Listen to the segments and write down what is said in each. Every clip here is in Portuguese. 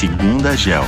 Segunda Gel.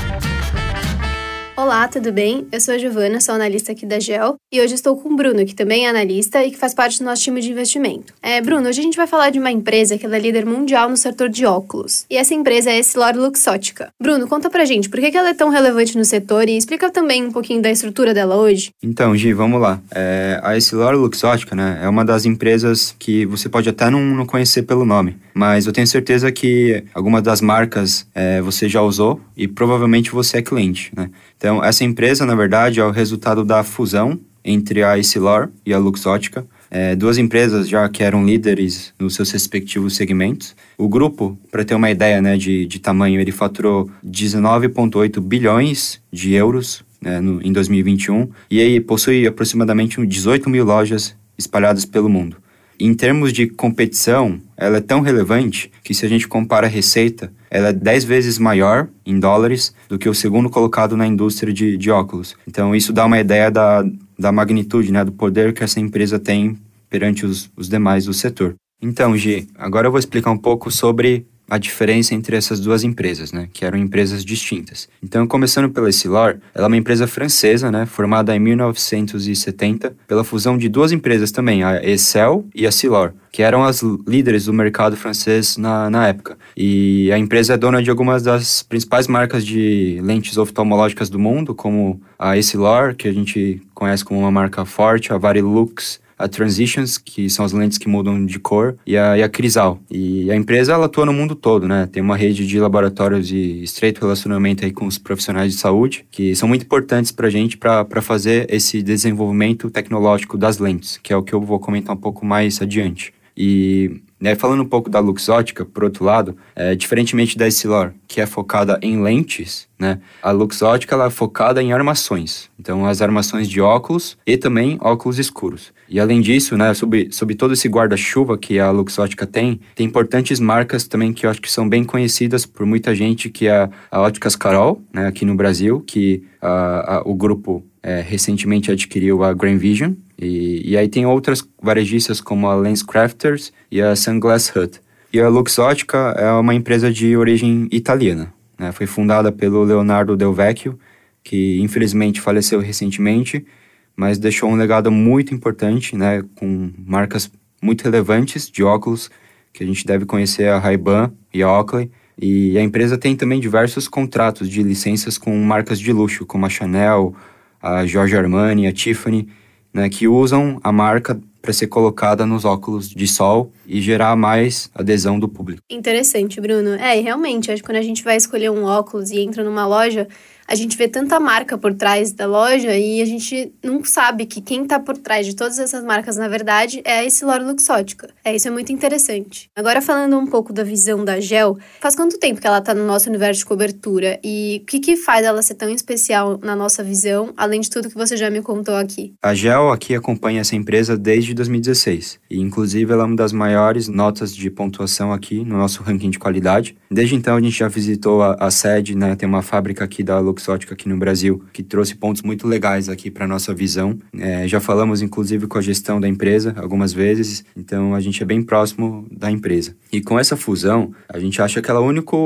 Olá, tudo bem? Eu sou a Giovana, sou analista aqui da GEL e hoje estou com o Bruno, que também é analista e que faz parte do nosso time de investimento. É, Bruno, hoje a gente vai falar de uma empresa que é líder mundial no setor de óculos e essa empresa é a Essilor Luxótica. Bruno, conta pra gente por que ela é tão relevante no setor e explica também um pouquinho da estrutura dela hoje. Então, Gi, vamos lá. É, a Essilor Luxótica né, é uma das empresas que você pode até não, não conhecer pelo nome, mas eu tenho certeza que algumas das marcas é, você já usou e provavelmente você é cliente, né? Então, essa empresa, na verdade, é o resultado da fusão entre a Essilor e a Luxótica, é, duas empresas já que eram líderes nos seus respectivos segmentos. O grupo, para ter uma ideia né, de, de tamanho, ele faturou 19,8 bilhões de euros né, no, em 2021 e aí possui aproximadamente 18 mil lojas espalhadas pelo mundo. Em termos de competição, ela é tão relevante que se a gente compara a receita, ela é 10 vezes maior em dólares do que o segundo colocado na indústria de, de óculos. Então isso dá uma ideia da, da magnitude, né, do poder que essa empresa tem perante os, os demais do setor. Então, Gi, agora eu vou explicar um pouco sobre a diferença entre essas duas empresas, né, que eram empresas distintas. Então, começando pela Essilor, ela é uma empresa francesa, né, formada em 1970 pela fusão de duas empresas também, a Essel e a Silor, que eram as líderes do mercado francês na, na época. E a empresa é dona de algumas das principais marcas de lentes oftalmológicas do mundo, como a Essilor, que a gente conhece como uma marca forte, a Varilux, a Transitions, que são as lentes que mudam de cor, e a, e a Crisal. E a empresa ela atua no mundo todo, né? Tem uma rede de laboratórios e estreito relacionamento aí com os profissionais de saúde, que são muito importantes para a gente para fazer esse desenvolvimento tecnológico das lentes, que é o que eu vou comentar um pouco mais adiante. E né, falando um pouco da Luxótica, por outro lado, é, diferentemente da Essilor, que é focada em lentes, né, a Luxótica ela é focada em armações. Então, as armações de óculos e também óculos escuros. E além disso, né, sob, sob todo esse guarda-chuva que a Luxótica tem, tem importantes marcas também que eu acho que são bem conhecidas por muita gente, que é a Óticas Carol, né, aqui no Brasil, que a, a, o grupo é, recentemente adquiriu a Grand Vision, e, e aí tem outras varejistas como a Lenscrafters e a Sunglass Hut. E a Luxótica é uma empresa de origem italiana. Né? Foi fundada pelo Leonardo Del Vecchio, que infelizmente faleceu recentemente, mas deixou um legado muito importante, né? com marcas muito relevantes de óculos, que a gente deve conhecer a Ray-Ban e a Oakley. E a empresa tem também diversos contratos de licenças com marcas de luxo, como a Chanel, a Giorgio Armani, a Tiffany, né, que usam a marca para ser colocada nos óculos de sol e gerar mais adesão do público. Interessante, Bruno. É, e realmente, acho que quando a gente vai escolher um óculos e entra numa loja, a gente vê tanta marca por trás da loja e a gente não sabe que quem está por trás de todas essas marcas, na verdade, é a Essilor Luxótica. É, isso é muito interessante. Agora, falando um pouco da visão da Gel, faz quanto tempo que ela está no nosso universo de cobertura e o que, que faz ela ser tão especial na nossa visão, além de tudo que você já me contou aqui? A Gel aqui acompanha essa empresa desde 2016 e, inclusive, ela é uma das maiores notas de pontuação aqui no nosso ranking de qualidade. Desde então, a gente já visitou a, a sede, né? Tem uma fábrica aqui da Luxótica aqui no Brasil, que trouxe pontos muito legais aqui para nossa visão. É, já falamos, inclusive, com a gestão da empresa algumas vezes, então a gente é bem próximo da empresa. E com essa fusão, a gente acha que ela é a única,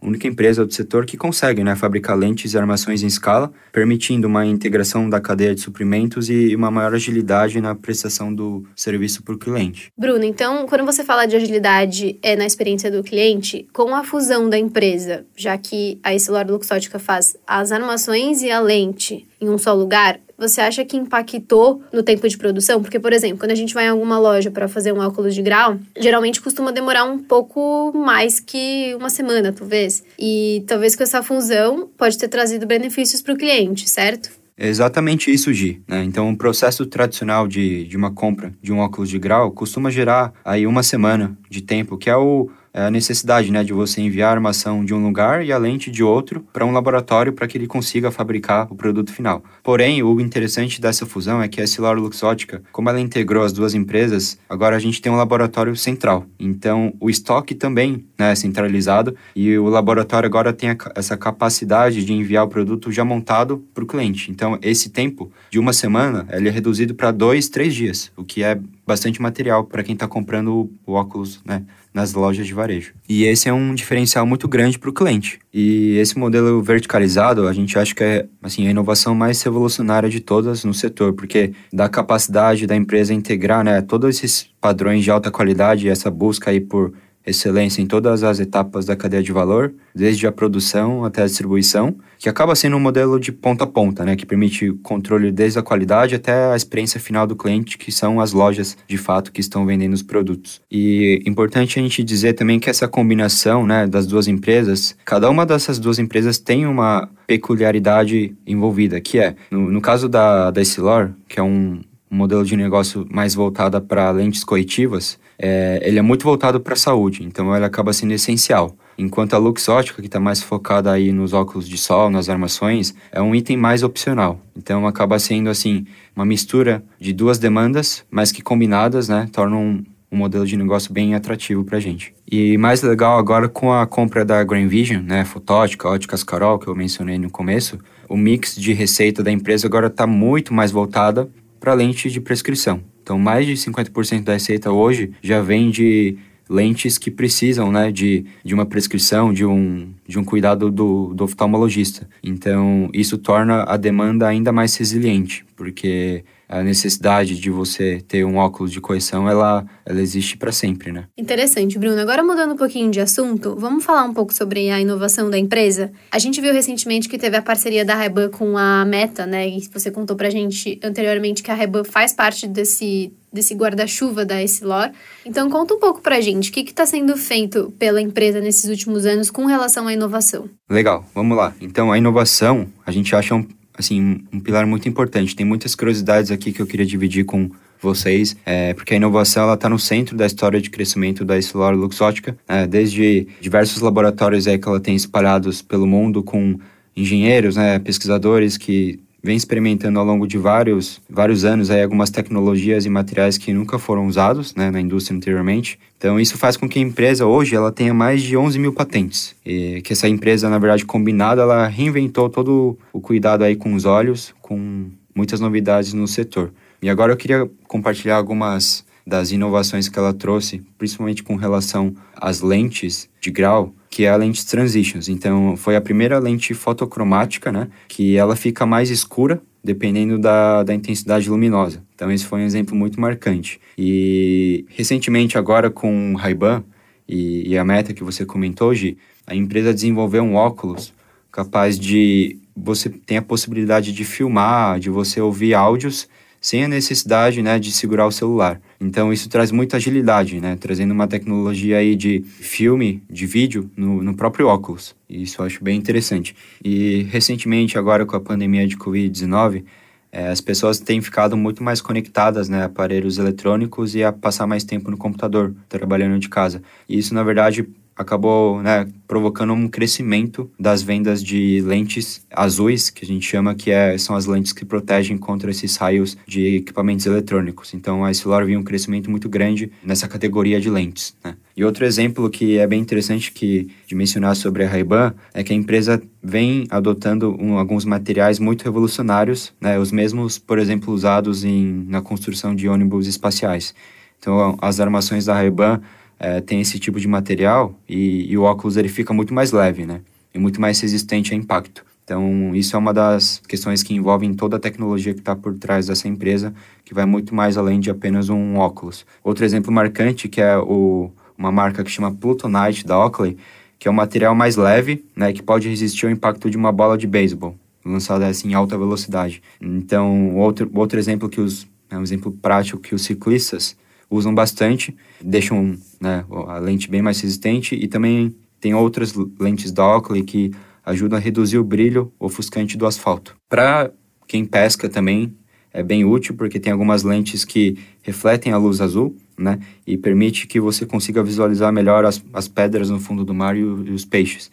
única empresa do setor que consegue né, fabricar lentes e armações em escala, permitindo uma integração da cadeia de suprimentos e uma maior agilidade na prestação do serviço para o cliente. Bruno, então, quando você fala de agilidade é na experiência do cliente, com a fusão da empresa, já que a Essilor Luxótica faz as armações e a lente em um só lugar, você acha que impactou no tempo de produção? Porque, por exemplo, quando a gente vai em alguma loja para fazer um óculos de grau, geralmente costuma demorar um pouco mais que uma semana, talvez. E talvez com essa fusão pode ter trazido benefícios para o cliente, certo? É exatamente isso, Gi. Né? Então, o processo tradicional de, de uma compra de um óculos de grau costuma gerar aí uma semana de tempo, que é o a necessidade né, de você enviar a armação de um lugar e a lente de outro para um laboratório para que ele consiga fabricar o produto final. Porém, o interessante dessa fusão é que a Essilor Luxótica, como ela integrou as duas empresas, agora a gente tem um laboratório central. Então, o estoque também né, é centralizado e o laboratório agora tem a, essa capacidade de enviar o produto já montado para o cliente. Então, esse tempo de uma semana ele é reduzido para dois, três dias, o que é bastante material para quem está comprando o óculos né, nas lojas de varejo. E esse é um diferencial muito grande para o cliente. E esse modelo verticalizado, a gente acha que é assim, a inovação mais revolucionária de todas no setor, porque dá capacidade da empresa integrar né, todos esses padrões de alta qualidade, essa busca aí por excelência em todas as etapas da cadeia de valor, desde a produção até a distribuição, que acaba sendo um modelo de ponta a ponta, né, que permite controle desde a qualidade até a experiência final do cliente, que são as lojas de fato que estão vendendo os produtos. E importante a gente dizer também que essa combinação, né, das duas empresas, cada uma dessas duas empresas tem uma peculiaridade envolvida, que é, no, no caso da, da Essilor, que é um, um modelo de negócio mais voltado para lentes corretivas, é, ele é muito voltado para a saúde, então ele acaba sendo essencial. Enquanto a Luxótica, que está mais focada aí nos óculos de sol, nas armações, é um item mais opcional. Então acaba sendo assim uma mistura de duas demandas, mas que combinadas, né, tornam um, modelo de negócio bem atrativo para a gente. E mais legal agora com a compra da Grand Vision, né, fotótica, óticas Carol, que eu mencionei no começo, o mix de receita da empresa agora está muito mais voltada para lente de prescrição. Então, mais de 50% da receita hoje já vem de lentes que precisam né, de, de uma prescrição, de um, de um cuidado do, do oftalmologista. Então, isso torna a demanda ainda mais resiliente, porque a necessidade de você ter um óculos de correção, ela, ela existe para sempre, né? Interessante, Bruno. Agora mudando um pouquinho de assunto, vamos falar um pouco sobre a inovação da empresa. A gente viu recentemente que teve a parceria da Ray-Ban com a Meta, né? E você contou pra gente anteriormente que a Ray-Ban faz parte desse desse guarda-chuva da Essilor. Então conta um pouco pra gente, o que está sendo feito pela empresa nesses últimos anos com relação à inovação? Legal, vamos lá. Então a inovação, a gente acha um, assim, um pilar muito importante. Tem muitas curiosidades aqui que eu queria dividir com vocês, é, porque a inovação ela está no centro da história de crescimento da Essilor Luxótica, é, desde diversos laboratórios aí que ela tem espalhados pelo mundo com engenheiros, né, pesquisadores que vem experimentando ao longo de vários, vários anos aí algumas tecnologias e materiais que nunca foram usados né, na indústria anteriormente. Então, isso faz com que a empresa hoje ela tenha mais de 11 mil patentes. E que essa empresa, na verdade, combinada, ela reinventou todo o cuidado aí com os olhos, com muitas novidades no setor. E agora eu queria compartilhar algumas das inovações que ela trouxe, principalmente com relação às lentes de grau, que é a lente Transitions. Então, foi a primeira lente fotocromática, né, que ela fica mais escura dependendo da, da intensidade luminosa. Então, esse foi um exemplo muito marcante. E recentemente, agora com Ray-Ban e, e a meta que você comentou, Gi, a empresa desenvolveu um óculos capaz de você tem a possibilidade de filmar, de você ouvir áudios sem a necessidade né, de segurar o celular. Então isso traz muita agilidade, né, trazendo uma tecnologia aí de filme, de vídeo no, no próprio óculos. Isso eu acho bem interessante. E recentemente, agora com a pandemia de Covid-19, é, as pessoas têm ficado muito mais conectadas né, aparelhos eletrônicos e a passar mais tempo no computador, trabalhando de casa. E isso, na verdade, acabou né, provocando um crescimento das vendas de lentes azuis, que a gente chama que é, são as lentes que protegem contra esses raios de equipamentos eletrônicos. Então a Essilor viu um crescimento muito grande nessa categoria de lentes. Né? E outro exemplo que é bem interessante que, de mencionar sobre a Ray-Ban é que a empresa vem adotando um, alguns materiais muito revolucionários, né? os mesmos, por exemplo, usados em, na construção de ônibus espaciais. Então as armações da Ray-Ban é, tem esse tipo de material e, e, o óculos ele fica muito mais leve, né? E muito mais resistente a impacto. Então, isso é uma das questões que envolvem toda a tecnologia que está por trás dessa empresa, que vai muito mais além de apenas um óculos. Outro exemplo marcante, que é o, uma marca que chama Plutonite, da Oakley, que é um material mais leve, né, que pode resistir ao impacto de uma bola de beisebol, lançada assim, em alta velocidade. Então, outro, outro exemplo que os, é um exemplo prático que os ciclistas usam bastante, deixam né, a lente bem mais resistente e também tem outras lentes da Oakley que ajudam a reduzir o brilho ofuscante do asfalto. Para quem pesca também é bem útil porque tem algumas lentes que refletem a luz azul, né, e permite que você consiga visualizar melhor as, as pedras no fundo do mar e, o, e os peixes.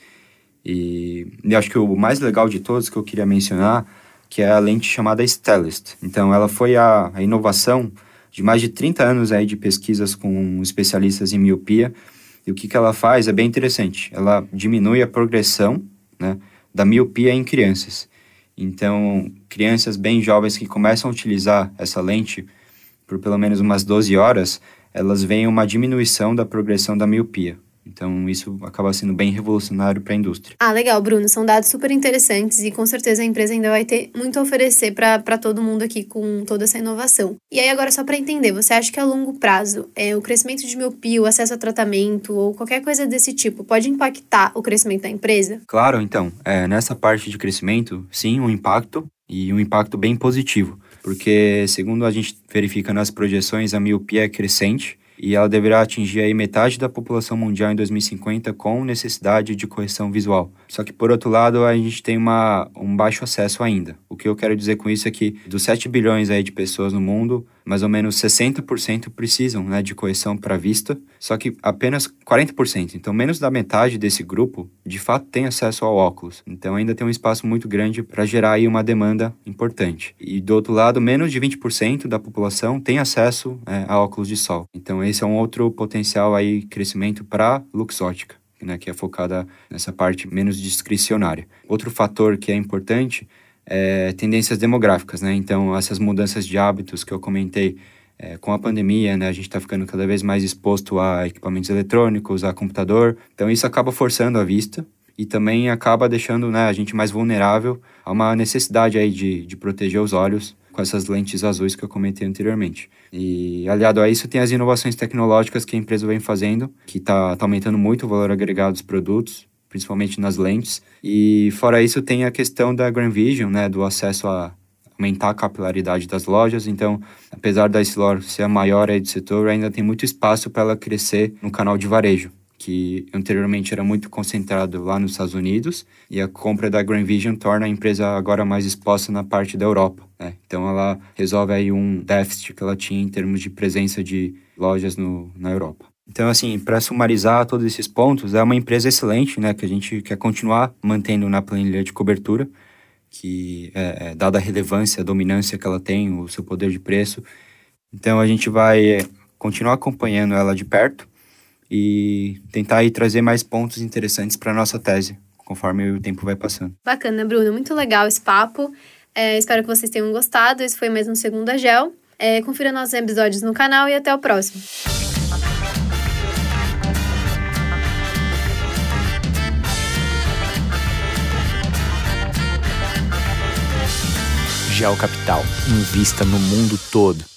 E, e acho que o mais legal de todos que eu queria mencionar que é a lente chamada Stellest. Então ela foi a, a inovação de mais de 30 anos aí de pesquisas com especialistas em miopia. E o que, que ela faz é bem interessante. Ela diminui a progressão né, da miopia em crianças. Então, crianças bem jovens que começam a utilizar essa lente por pelo menos umas 12 horas, elas veem uma diminuição da progressão da miopia. Então, isso acaba sendo bem revolucionário para a indústria. Ah, legal, Bruno. São dados super interessantes e com certeza a empresa ainda vai ter muito a oferecer para todo mundo aqui com toda essa inovação. E aí, agora, só para entender, você acha que a longo prazo é, o crescimento de miopia, o acesso a tratamento ou qualquer coisa desse tipo pode impactar o crescimento da empresa? Claro, então. É, nessa parte de crescimento, sim, um impacto e um impacto bem positivo. Porque, segundo a gente verifica nas projeções, a miopia é crescente e ela deverá atingir aí metade da população mundial em 2050 com necessidade de correção visual. Só que por outro lado, a gente tem uma, um baixo acesso ainda. O que eu quero dizer com isso é que dos 7 bilhões aí de pessoas no mundo, mais ou menos 60% precisam né, de correção para vista, só que apenas 40%, então menos da metade desse grupo, de fato tem acesso ao óculos. Então ainda tem um espaço muito grande para gerar aí uma demanda importante. E do outro lado, menos de 20% da população tem acesso é, a óculos de sol. Então esse é um outro potencial aí crescimento para Luxótica. Né, que é focada nessa parte menos discricionária. Outro fator que é importante é, tendências demográficas, né? Então, essas mudanças de hábitos que eu comentei é, com a pandemia, né? A gente está ficando cada vez mais exposto a equipamentos eletrônicos, a computador. Então, isso acaba forçando a vista e também acaba deixando né, a gente mais vulnerável a uma necessidade aí de, de proteger os olhos com essas lentes azuis que eu comentei anteriormente. E aliado a isso tem as inovações tecnológicas que a empresa vem fazendo, que está tá aumentando muito o valor agregado dos produtos, principalmente nas lentes. E fora isso tem a questão da Grand Vision, né, do acesso a aumentar a capilaridade das lojas. Então, apesar da Essilor ser a maior aí do setor, ainda tem muito espaço para ela crescer no canal de varejo, que anteriormente era muito concentrado lá nos Estados Unidos, e a compra da Grand Vision torna a empresa agora mais exposta na parte da Europa. Né? Então, ela resolve aí um déficit que ela tinha em termos de presença de lojas no, na Europa. Então, assim, para sumarizar todos esses pontos, é uma empresa excelente, né, que a gente quer continuar mantendo na planilha de cobertura, que, é, é, dada a relevância, a dominância que ela tem, o seu poder de preço. Então, a gente vai continuar acompanhando ela de perto e tentar aí trazer mais pontos interessantes para nossa tese, conforme o tempo vai passando. Bacana, Bruno. Muito legal esse papo. É, espero que vocês tenham gostado. Esse foi mais um Segunda Gel. É, confira nossos episódios no canal e até o próximo. Gel Capital. Invista no mundo todo.